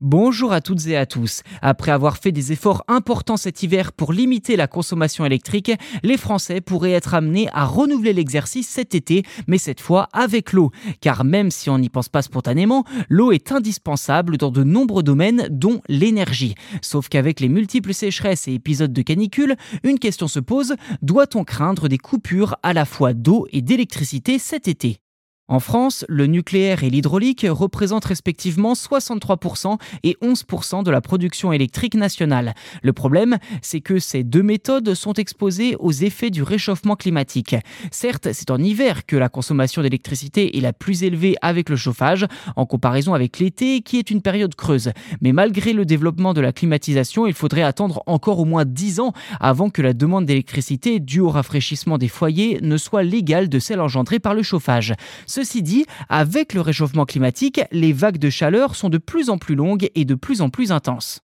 Bonjour à toutes et à tous. Après avoir fait des efforts importants cet hiver pour limiter la consommation électrique, les Français pourraient être amenés à renouveler l'exercice cet été, mais cette fois avec l'eau. Car même si on n'y pense pas spontanément, l'eau est indispensable dans de nombreux domaines, dont l'énergie. Sauf qu'avec les multiples sécheresses et épisodes de canicule, une question se pose, doit-on craindre des coupures à la fois d'eau et d'électricité cet été? En France, le nucléaire et l'hydraulique représentent respectivement 63% et 11% de la production électrique nationale. Le problème, c'est que ces deux méthodes sont exposées aux effets du réchauffement climatique. Certes, c'est en hiver que la consommation d'électricité est la plus élevée avec le chauffage, en comparaison avec l'été qui est une période creuse. Mais malgré le développement de la climatisation, il faudrait attendre encore au moins 10 ans avant que la demande d'électricité due au rafraîchissement des foyers ne soit l'égale de celle engendrée par le chauffage. Ceci dit, avec le réchauffement climatique, les vagues de chaleur sont de plus en plus longues et de plus en plus intenses.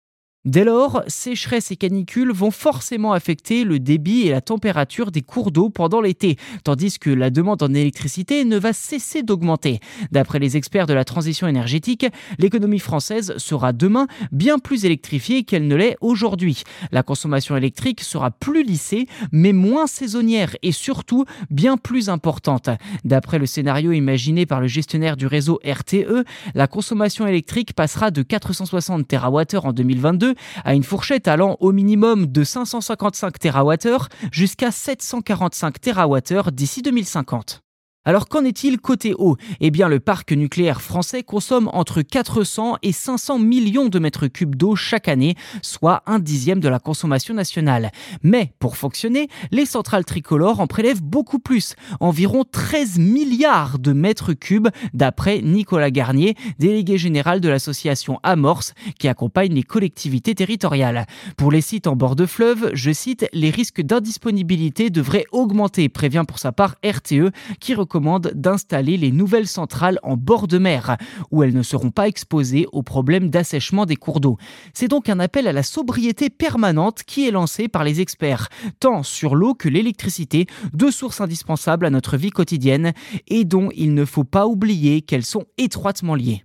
Dès lors, sécheresse et canicules vont forcément affecter le débit et la température des cours d'eau pendant l'été, tandis que la demande en électricité ne va cesser d'augmenter. D'après les experts de la transition énergétique, l'économie française sera demain bien plus électrifiée qu'elle ne l'est aujourd'hui. La consommation électrique sera plus lissée, mais moins saisonnière et surtout bien plus importante. D'après le scénario imaginé par le gestionnaire du réseau RTE, la consommation électrique passera de 460 TWh en 2022 à une fourchette allant au minimum de 555 TWh jusqu'à 745 TWh d'ici 2050. Alors qu'en est-il côté eau? Eh bien le parc nucléaire français consomme entre 400 et 500 millions de mètres cubes d'eau chaque année, soit un dixième de la consommation nationale. Mais pour fonctionner, les centrales tricolores en prélèvent beaucoup plus, environ 13 milliards de mètres cubes, d'après Nicolas Garnier, délégué général de l'association Amorce, qui accompagne les collectivités territoriales. Pour les sites en bord de fleuve, je cite, les risques d'indisponibilité devraient augmenter, prévient pour sa part RTE, qui d'installer les nouvelles centrales en bord de mer, où elles ne seront pas exposées aux problèmes d'assèchement des cours d'eau. C'est donc un appel à la sobriété permanente qui est lancé par les experts, tant sur l'eau que l'électricité, deux sources indispensables à notre vie quotidienne et dont il ne faut pas oublier qu'elles sont étroitement liées.